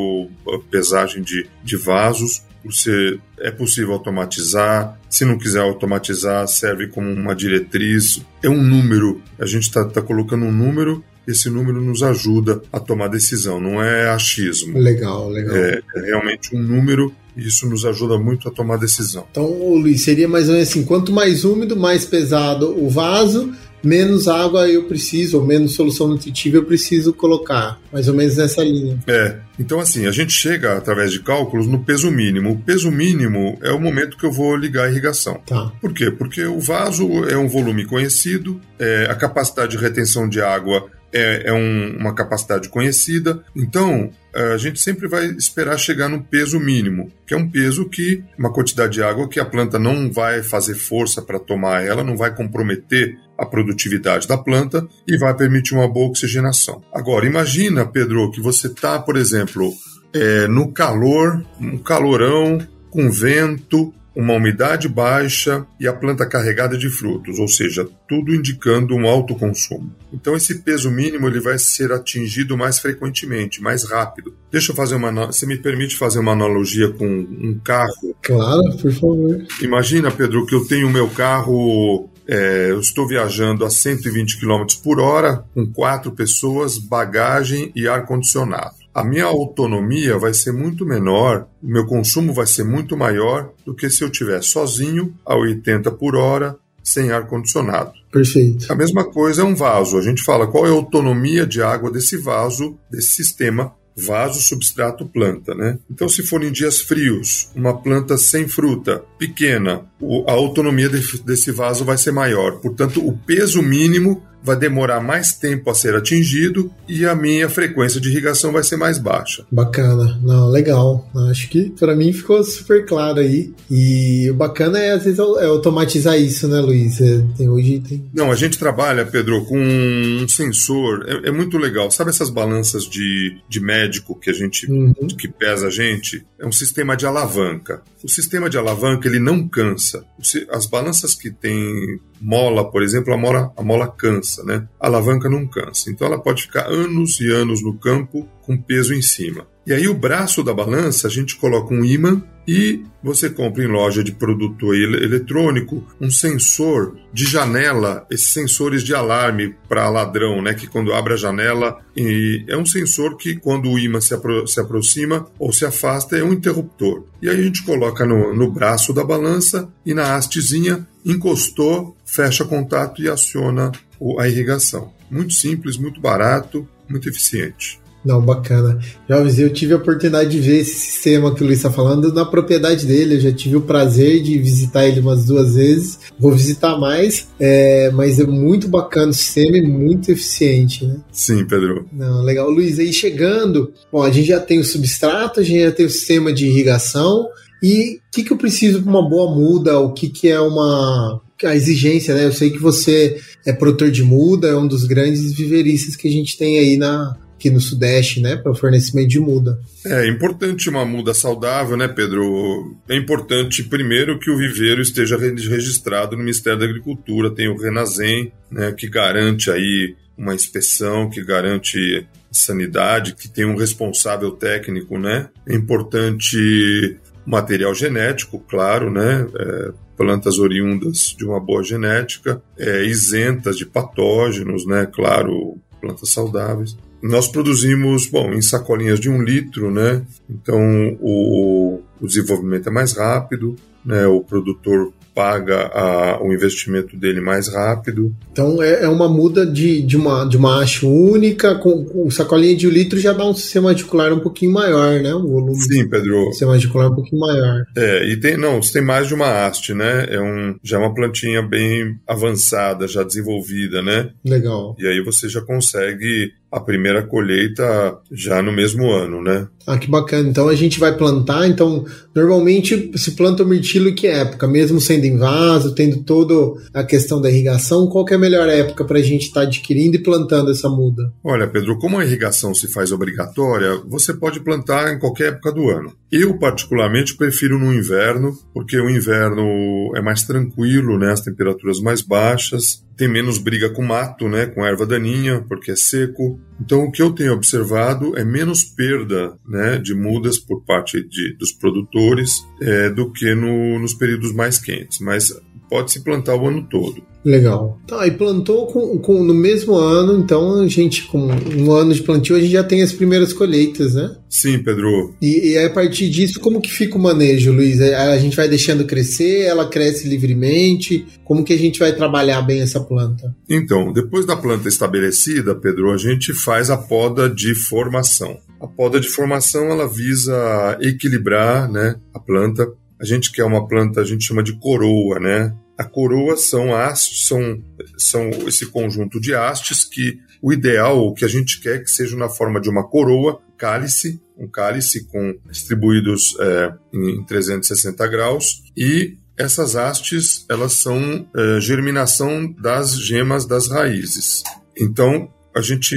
S2: a pesagem de, de vasos. Você é possível automatizar. Se não quiser automatizar, serve como uma diretriz. É um número. A gente está tá colocando um número esse número nos ajuda a tomar decisão, não é achismo.
S1: Legal, legal.
S2: É, é realmente um número isso nos ajuda muito a tomar decisão.
S1: Então, Luiz, seria mais ou menos assim: quanto mais úmido, mais pesado o vaso, menos água eu preciso, ou menos solução nutritiva eu preciso colocar. Mais ou menos nessa linha.
S2: É. Então, assim, a gente chega, através de cálculos, no peso mínimo. O peso mínimo é o momento que eu vou ligar a irrigação.
S1: Tá.
S2: Por quê? Porque o vaso é um volume conhecido, é, a capacidade de retenção de água é, é um, uma capacidade conhecida. Então, a gente sempre vai esperar chegar no peso mínimo, que é um peso que, uma quantidade de água que a planta não vai fazer força para tomar ela, não vai comprometer a produtividade da planta e vai permitir uma boa oxigenação. Agora, imagina, Pedro, que você está, por exemplo, é, no calor, um calorão, com vento, uma umidade baixa e a planta carregada de frutos, ou seja, tudo indicando um alto consumo. Então esse peso mínimo ele vai ser atingido mais frequentemente, mais rápido. Deixa eu fazer uma, você me permite fazer uma analogia com um carro?
S1: Claro, por favor.
S2: Imagina, Pedro, que eu tenho o meu carro é, eu estou viajando a 120 km por hora, com quatro pessoas, bagagem e ar-condicionado a minha autonomia vai ser muito menor, o meu consumo vai ser muito maior do que se eu estiver sozinho a 80 por hora, sem ar condicionado.
S1: Perfeito.
S2: A mesma coisa é um vaso. A gente fala qual é a autonomia de água desse vaso, desse sistema vaso, substrato, planta, né? Então, se for em dias frios, uma planta sem fruta, pequena, a autonomia desse vaso vai ser maior. Portanto, o peso mínimo vai demorar mais tempo a ser atingido e a minha frequência de irrigação vai ser mais baixa.
S1: Bacana, não, legal. Acho que para mim ficou super claro aí. E o bacana é às vezes é automatizar isso, né, Luiz? É, tem, hoje tem.
S2: Não, a gente trabalha, Pedro, com um sensor. É, é muito legal. Sabe essas balanças de, de médico que a gente uhum. que pesa a gente? É um sistema de alavanca. O sistema de alavanca ele não cansa. As balanças que tem mola, por exemplo, a mola, a mola cansa, né? A alavanca não cansa. Então ela pode ficar anos e anos no campo com peso em cima. E aí o braço da balança a gente coloca um ímã e você compra em loja de produto eletrônico um sensor de janela, esses sensores de alarme para ladrão, né? Que quando abre a janela e é um sensor que quando o ímã se, apro se aproxima ou se afasta é um interruptor. E aí a gente coloca no, no braço da balança e na hastezinha encostou, fecha contato e aciona a irrigação. Muito simples, muito barato, muito eficiente.
S1: Não, bacana. Jovens, eu tive a oportunidade de ver esse sistema que o Luiz está falando na propriedade dele. Eu já tive o prazer de visitar ele umas duas vezes. Vou visitar mais, é, mas é muito bacana o sistema e muito eficiente, né?
S2: Sim, Pedro.
S1: Não, legal. Luiz, aí chegando, bom, a gente já tem o substrato, a gente já tem o sistema de irrigação. E o que, que eu preciso para uma boa muda? O que, que é uma a exigência, né? Eu sei que você é produtor de muda, é um dos grandes viveristas que a gente tem aí na, aqui no Sudeste, né, para o fornecimento de muda.
S2: É importante uma muda saudável, né, Pedro? É importante, primeiro, que o viveiro esteja registrado no Ministério da Agricultura, tem o Renazem, né, que garante aí uma inspeção, que garante sanidade, que tem um responsável técnico, né? É importante material genético, claro, né? É, plantas oriundas de uma boa genética, é, isentas de patógenos, né? Claro, plantas saudáveis. Nós produzimos, bom, em sacolinhas de um litro, né? Então o, o desenvolvimento é mais rápido, né? O produtor paga a, o investimento dele mais rápido.
S1: Então é, é, uma muda de, de, uma, de uma haste única, com, com sacolinha de um litro já dá um sistema radicular um pouquinho maior, né? O volume
S2: Sim, Pedro.
S1: sistema radicular um pouquinho maior.
S2: É, e tem, não, você tem mais de uma haste, né? É um, já é uma plantinha bem avançada, já desenvolvida, né?
S1: Legal.
S2: E aí você já consegue a primeira colheita já no mesmo ano, né?
S1: Ah, que bacana. Então a gente vai plantar. Então, normalmente se planta o mirtilo em que época? Mesmo sendo em vaso, tendo toda a questão da irrigação, qual é a melhor época para a gente estar tá adquirindo e plantando essa muda?
S2: Olha, Pedro, como a irrigação se faz obrigatória, você pode plantar em qualquer época do ano. Eu, particularmente, prefiro no inverno, porque o inverno é mais tranquilo, né? As temperaturas mais baixas, tem menos briga com mato, né? Com erva daninha, porque é seco. Então, o que eu tenho observado é menos perda, né? de mudas por parte de, dos produtores é, do que no, nos períodos mais quentes, mas pode se plantar o ano todo.
S1: Legal. Tá, e plantou com, com, no mesmo ano, então a gente, com um ano de plantio, a gente já tem as primeiras colheitas, né?
S2: Sim, Pedro.
S1: E, e a partir disso, como que fica o manejo, Luiz? É, a gente vai deixando crescer, ela cresce livremente? Como que a gente vai trabalhar bem essa planta?
S2: Então, depois da planta estabelecida, Pedro, a gente faz a poda de formação. A poda de formação, ela visa equilibrar né, a planta. A gente quer uma planta, a gente chama de coroa, né? A coroa são hastes, são, são esse conjunto de hastes que o ideal, o que a gente quer que seja na forma de uma coroa, cálice, um cálice com distribuídos é, em 360 graus e essas hastes elas são é, germinação das gemas das raízes. Então a gente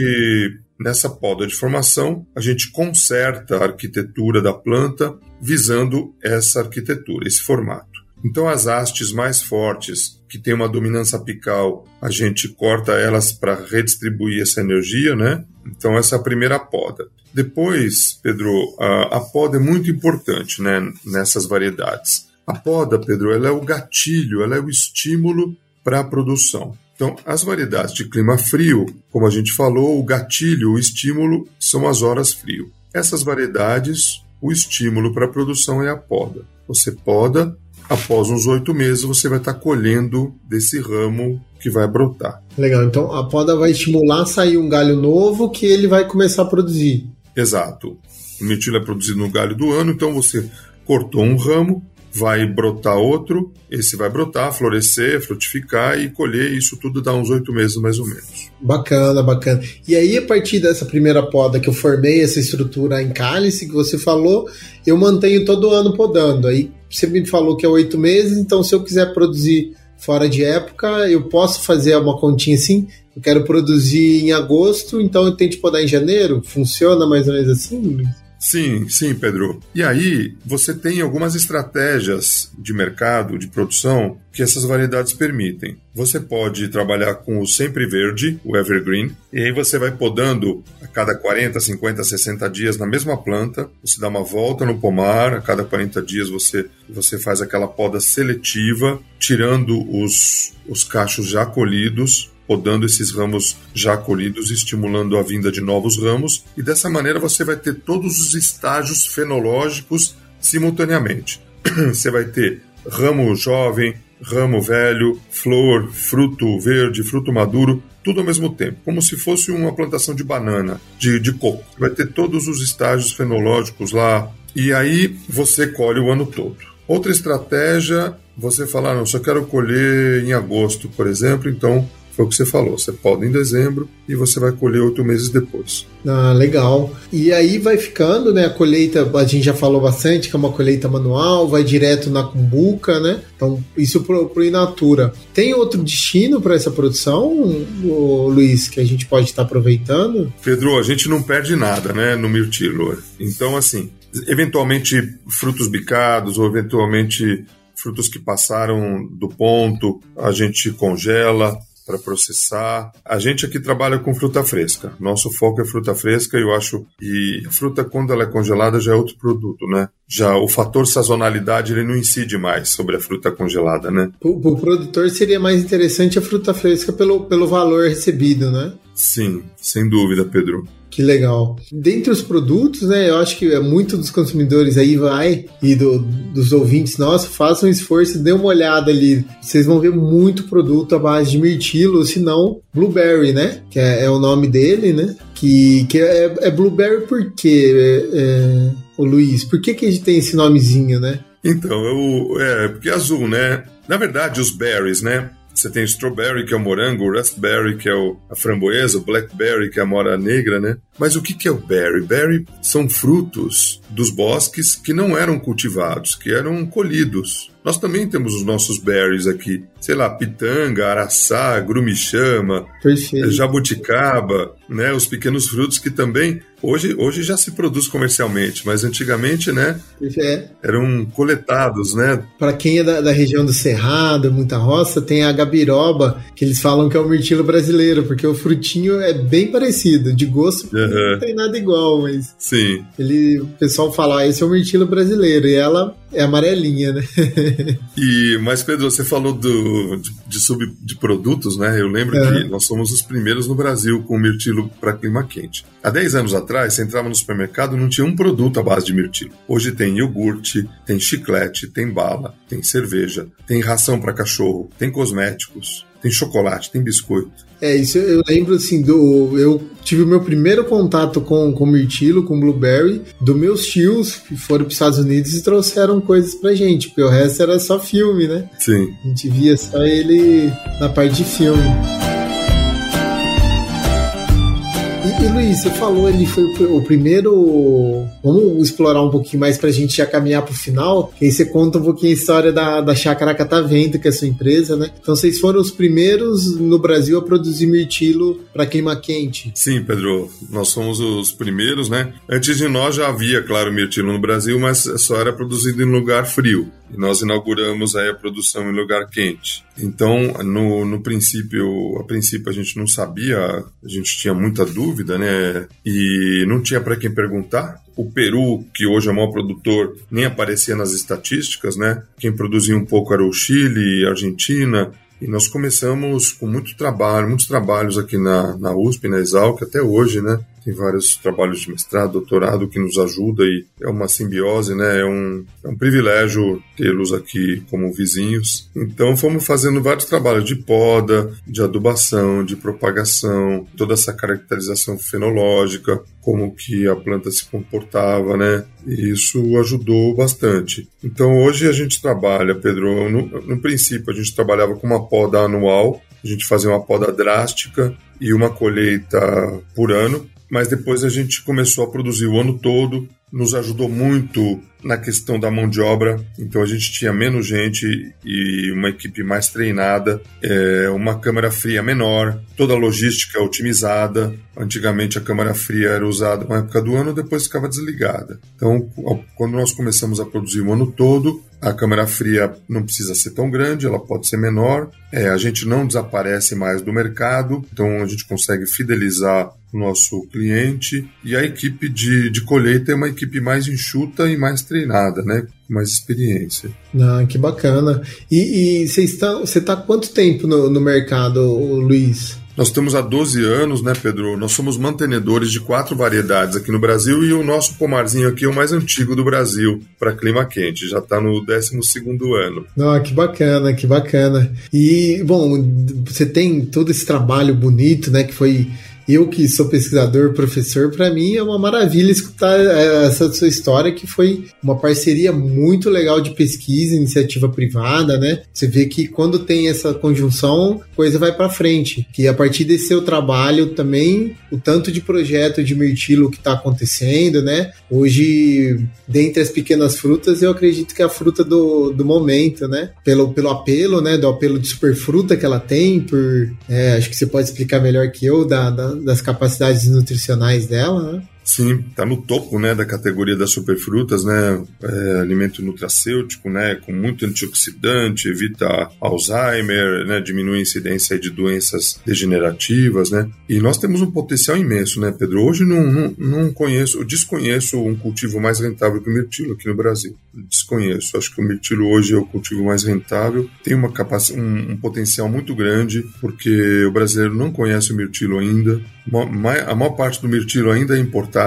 S2: nessa poda de formação a gente conserta a arquitetura da planta visando essa arquitetura, esse formato. Então, as hastes mais fortes, que têm uma dominância apical, a gente corta elas para redistribuir essa energia, né? Então, essa é a primeira poda. Depois, Pedro, a, a poda é muito importante né, nessas variedades. A poda, Pedro, ela é o gatilho, ela é o estímulo para a produção. Então, as variedades de clima frio, como a gente falou, o gatilho, o estímulo são as horas frio. Essas variedades, o estímulo para a produção é a poda. Você poda, após uns oito meses você vai estar colhendo desse ramo que vai brotar.
S1: Legal, então a poda vai estimular a sair um galho novo que ele vai começar a produzir.
S2: Exato. O mirtilo é produzido no galho do ano, então você cortou um ramo, vai brotar outro, esse vai brotar, florescer, frutificar e colher, isso tudo dá uns oito meses mais ou menos.
S1: Bacana, bacana. E aí, a partir dessa primeira poda que eu formei, essa estrutura em cálice que você falou, eu mantenho todo ano podando. Aí você me falou que é oito meses, então se eu quiser produzir fora de época, eu posso fazer uma continha assim. Eu quero produzir em agosto, então eu tento podar em janeiro? Funciona mais ou menos assim?
S2: Sim, sim, Pedro. E aí, você tem algumas estratégias de mercado, de produção, que essas variedades permitem. Você pode trabalhar com o sempre verde, o evergreen, e aí você vai podando a cada 40, 50, 60 dias na mesma planta, você dá uma volta no pomar, a cada 40 dias você, você faz aquela poda seletiva, tirando os, os cachos já colhidos, podando esses ramos já colhidos, estimulando a vinda de novos ramos, e dessa maneira você vai ter todos os estágios fenológicos simultaneamente. <clears throat> você vai ter ramo jovem, ramo velho, flor, fruto verde, fruto maduro, tudo ao mesmo tempo, como se fosse uma plantação de banana, de, de coco. Vai ter todos os estágios fenológicos lá, e aí você colhe o ano todo. Outra estratégia, você falar, não, só quero colher em agosto, por exemplo, então foi o que você falou. Você pode em dezembro e você vai colher oito meses depois.
S1: Ah, legal. E aí vai ficando, né? A colheita, a gente já falou bastante, que é uma colheita manual, vai direto na cumbuca, né? Então, isso pro, pro Inatura. Tem outro destino para essa produção, Luiz, que a gente pode estar aproveitando?
S2: Pedro, a gente não perde nada, né? No mirtilo. Então, assim, eventualmente frutos bicados ou eventualmente frutos que passaram do ponto, a gente congela, para processar. A gente aqui trabalha com fruta fresca. Nosso foco é fruta fresca e eu acho que a fruta quando ela é congelada já é outro produto, né? Já o fator sazonalidade ele não incide mais sobre a fruta congelada, né?
S1: O, o produtor seria mais interessante a fruta fresca pelo, pelo valor recebido, né?
S2: Sim, sem dúvida, Pedro.
S1: Que legal. Dentre os produtos, né, eu acho que é muito dos consumidores aí vai e do, dos ouvintes nossos, façam um esforço, dê uma olhada ali. Vocês vão ver muito produto à base de mirtilo, se não blueberry, né? Que é, é, o nome dele, né? Que, que é, é blueberry por quê, é, é, o Luiz? Por que, que a gente tem esse nomezinho, né?
S2: Então, eu, é, porque é azul, né? Na verdade, os berries, né? Você tem strawberry, que é o morango, raspberry, que é o, a framboesa, o blackberry, que é a mora negra, né? Mas o que, que é o berry? Berry são frutos dos bosques que não eram cultivados, que eram colhidos. Nós também temos os nossos berries aqui. Sei lá, pitanga, araçá, grumichama,
S1: Perfeito.
S2: jabuticaba, né? Os pequenos frutos que também hoje, hoje já se produz comercialmente, mas antigamente, né?
S1: É.
S2: Eram coletados, né?
S1: Para quem é da, da, região do Cerrado, muita roça, tem a gabiroba, que eles falam que é o mirtilo brasileiro, porque o frutinho é bem parecido, de gosto uhum. não tem nada igual, mas
S2: Sim.
S1: ele, o pessoal fala, ah, esse é o mirtilo brasileiro, e ela é amarelinha, né? <laughs>
S2: e, mas, Pedro, você falou do, de, de sub de produtos, né? Eu lembro que nós somos os primeiros no Brasil com mirtilo para clima quente. Há 10 anos atrás, você entrava no supermercado não tinha um produto à base de mirtilo. Hoje tem iogurte, tem chiclete, tem bala, tem cerveja, tem ração para cachorro, tem cosméticos, tem chocolate, tem biscoito.
S1: É, isso eu lembro assim do. Eu tive o meu primeiro contato com, com mirtilo, com blueberry, dos meus tios que foram para os Estados Unidos e trouxeram coisas pra gente, porque o resto era só filme, né?
S2: Sim.
S1: A gente via só ele na parte de filme. E, e Luiz, você falou ele foi o primeiro. Vamos explorar um pouquinho mais pra gente já caminhar pro final. Que aí você conta um pouquinho a história da, da Chácara Catavento, que é a sua empresa, né? Então vocês foram os primeiros no Brasil a produzir mirtilo para clima quente.
S2: Sim, Pedro. Nós somos os primeiros, né? Antes de nós já havia, claro, mirtilo no Brasil, mas só era produzido em lugar frio. E nós inauguramos aí a produção em lugar quente. Então, no, no princípio, a princípio a gente não sabia, a gente tinha muita dúvida, né? E não tinha para quem perguntar. O Peru, que hoje é o maior produtor, nem aparecia nas estatísticas, né? Quem produzia um pouco era o Chile, Argentina, e nós começamos com muito trabalho, muitos trabalhos aqui na, na USP, na Exalc, até hoje, né? Tem vários trabalhos de mestrado, doutorado que nos ajuda e é uma simbiose, né? É um, é um privilégio tê-los aqui como vizinhos. Então fomos fazendo vários trabalhos de poda, de adubação, de propagação, toda essa caracterização fenológica, como que a planta se comportava, né? E isso ajudou bastante. Então hoje a gente trabalha, Pedro, no, no princípio a gente trabalhava com uma poda anual, a gente fazia uma poda drástica e uma colheita por ano mas depois a gente começou a produzir o ano todo, nos ajudou muito na questão da mão de obra, então a gente tinha menos gente e uma equipe mais treinada, é, uma câmara fria menor, toda a logística otimizada. Antigamente a câmara fria era usada na época do ano, depois ficava desligada. Então, quando nós começamos a produzir o ano todo, a câmara fria não precisa ser tão grande, ela pode ser menor. É, a gente não desaparece mais do mercado, então a gente consegue fidelizar o nosso cliente. E a equipe de, de colheita é uma equipe mais enxuta e mais treinada, né? mais experiência.
S1: Ah, que bacana. E, você está está quanto tempo no, no mercado, Luiz?
S2: Nós estamos há 12 anos, né, Pedro? Nós somos mantenedores de quatro variedades aqui no Brasil e o nosso pomarzinho aqui é o mais antigo do Brasil para clima quente. Já está no 12 ano.
S1: Ah, que bacana, que bacana. E, bom, você tem todo esse trabalho bonito, né, que foi eu que sou pesquisador, professor, para mim é uma maravilha escutar é, essa sua história, que foi uma parceria muito legal de pesquisa, iniciativa privada, né? Você vê que quando tem essa conjunção, coisa vai para frente. Que a partir desse seu trabalho também, o tanto de projeto de mirtilo que está acontecendo, né? Hoje, dentre as pequenas frutas, eu acredito que é a fruta do, do momento, né? Pelo, pelo apelo, né? Do apelo de superfruta que ela tem, por. É, acho que você pode explicar melhor que eu, da, da das capacidades nutricionais dela, né?
S2: Sim, está no topo né, da categoria das superfrutas, né? É, alimento nutracêutico, né? Com muito antioxidante, evita Alzheimer, né? Diminui a incidência de doenças degenerativas, né? E nós temos um potencial imenso, né, Pedro? Hoje não, não, não conheço, desconheço um cultivo mais rentável que o mirtilo aqui no Brasil. Desconheço. Acho que o mirtilo hoje é o cultivo mais rentável. Tem uma capac... um, um potencial muito grande, porque o brasileiro não conhece o mirtilo ainda. A maior parte do mirtilo ainda é importado,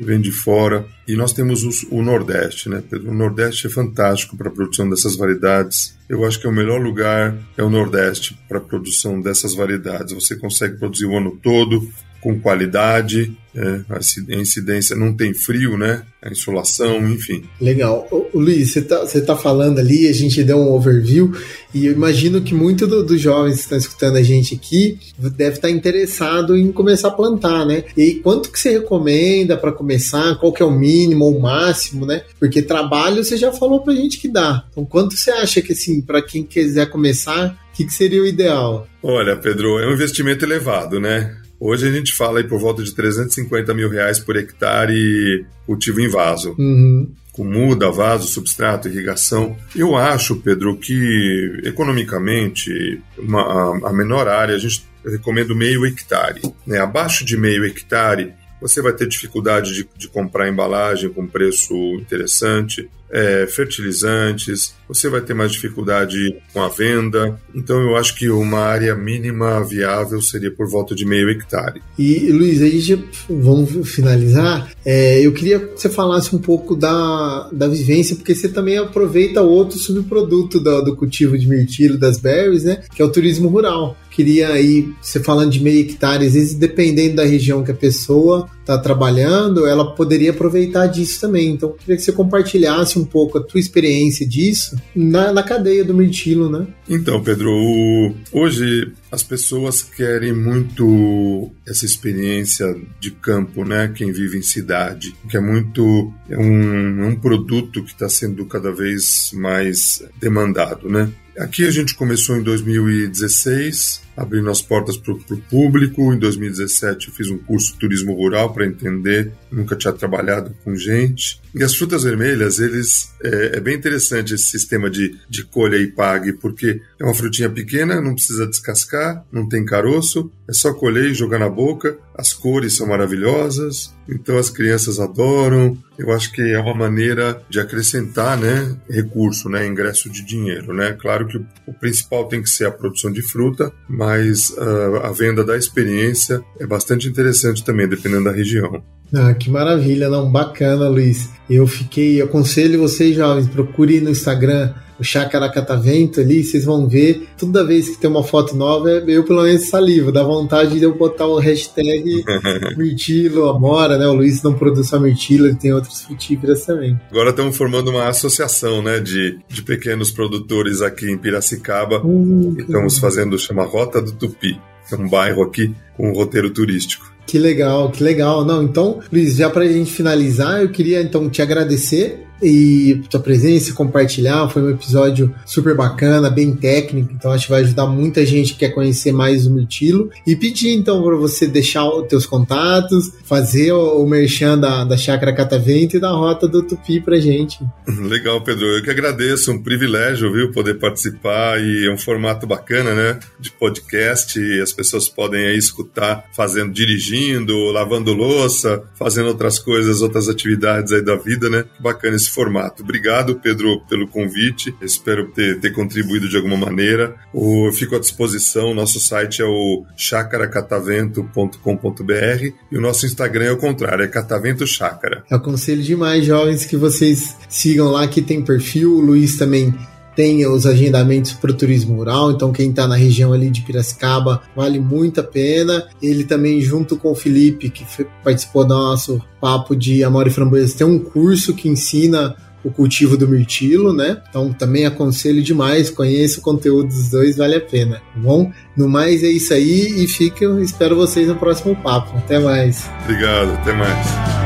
S2: vem de fora. E nós temos o, Nordeste, né, Pedro? O Nordeste é fantástico para a produção dessas variedades. Eu acho que é o melhor lugar é o Nordeste para a produção dessas variedades. Você consegue produzir o ano todo, com qualidade, é, a incidência não tem frio, né? A insolação, enfim.
S1: Legal. Ô, Luiz, você tá, você tá falando ali, a gente deu um overview, e eu imagino que muitos do, dos jovens que estão escutando a gente aqui deve estar tá interessado em começar a plantar, né? E quanto que você recomenda para começar? Qual que é o mínimo ou o máximo, né? Porque trabalho você já falou pra gente que dá. Então, quanto você acha que, assim, para quem quiser começar, o que, que seria o ideal?
S2: Olha, Pedro, é um investimento elevado, né? Hoje a gente fala aí por volta de 350 mil reais por hectare cultivo em vaso.
S1: Uhum.
S2: Com muda, vaso, substrato, irrigação. Eu acho, Pedro, que economicamente uma, a, menor área, a gente recomenda meio hectare. Né? Abaixo de meio hectare, você vai ter dificuldade de, de comprar embalagem com preço interessante é, fertilizantes, você vai ter mais dificuldade com a venda. Então, eu acho que uma área mínima viável seria por volta de meio hectare.
S1: E, Luiz, aí já vamos finalizar. É, eu queria que você falasse um pouco da, da vivência, porque você também aproveita outro subproduto do, do cultivo de mirtilo, das berries, né? Que é o turismo rural queria aí, você falando de meio hectare, às vezes dependendo da região que a pessoa está trabalhando, ela poderia aproveitar disso também. Então, queria que você compartilhasse um pouco a tua experiência disso na, na cadeia do mirtilo, né?
S2: Então, Pedro, o... hoje as pessoas querem muito essa experiência de campo, né? Quem vive em cidade, que é muito é um, é um produto que está sendo cada vez mais demandado, né? Aqui a gente começou em 2016, abrindo as portas para o público. Em 2017 eu fiz um curso de turismo rural para entender, nunca tinha trabalhado com gente. E as frutas vermelhas, eles é, é, bem interessante esse sistema de, de colha e pague, porque é uma frutinha pequena, não precisa descascar, não tem caroço, é só colher e jogar na boca. As cores são maravilhosas, então as crianças adoram. Eu acho que é uma maneira de acrescentar, né, recurso, né, ingresso de dinheiro, né. Claro que o, principal tem que ser a produção de fruta, mas uh, a venda da experiência é bastante interessante também, dependendo da região.
S1: Ah, que maravilha, não, bacana, Luiz. Eu fiquei, eu aconselho vocês jovens, procure no Instagram o Chácara Catavento ali, vocês vão ver, toda vez que tem uma foto nova, eu pelo menos salivo, dá vontade de eu botar o hashtag <laughs> Mirtilo, Amora, né? O Luiz não produz só Mirtilo, ele tem outras frutíferas também.
S2: Agora estamos formando uma associação, né, de, de pequenos produtores aqui em Piracicaba, hum, estamos fazendo, chama Rota do Tupi, que é um bairro aqui com um roteiro turístico.
S1: Que legal, que legal. Não, então, Luiz, já para a gente finalizar, eu queria então te agradecer e tua presença, compartilhar. Foi um episódio super bacana, bem técnico, então acho que vai ajudar muita gente que quer conhecer mais o Mirtilo. E pedir então para você deixar os teus contatos, fazer o, merchan da, da Chácara Catavento e da Rota do Tupi pra gente. <laughs>
S2: Legal, Pedro. Eu que agradeço, um privilégio, viu, poder participar e é um formato bacana, né, de podcast. E as pessoas podem aí escutar fazendo, dirigindo, lavando louça, fazendo outras coisas, outras atividades aí da vida, né? Bacana esse nesse formato. Obrigado, Pedro, pelo convite. Espero ter, ter contribuído de alguma maneira. O, eu fico à disposição. Nosso site é o chacaracatavento.com.br e o nosso Instagram é o contrário, é Catavento Chácara.
S1: Aconselho demais, jovens, que vocês sigam lá, que tem perfil. O Luiz também tem os agendamentos para o turismo rural, então quem está na região ali de Piracicaba vale muito a pena. Ele também, junto com o Felipe, que participou do nosso papo de Amor e Framboesa, tem um curso que ensina o cultivo do mirtilo, né? Então também aconselho demais, conheça o conteúdo dos dois, vale a pena, tá bom? No mais é isso aí e fico, espero vocês no próximo papo. Até mais.
S2: Obrigado, até mais.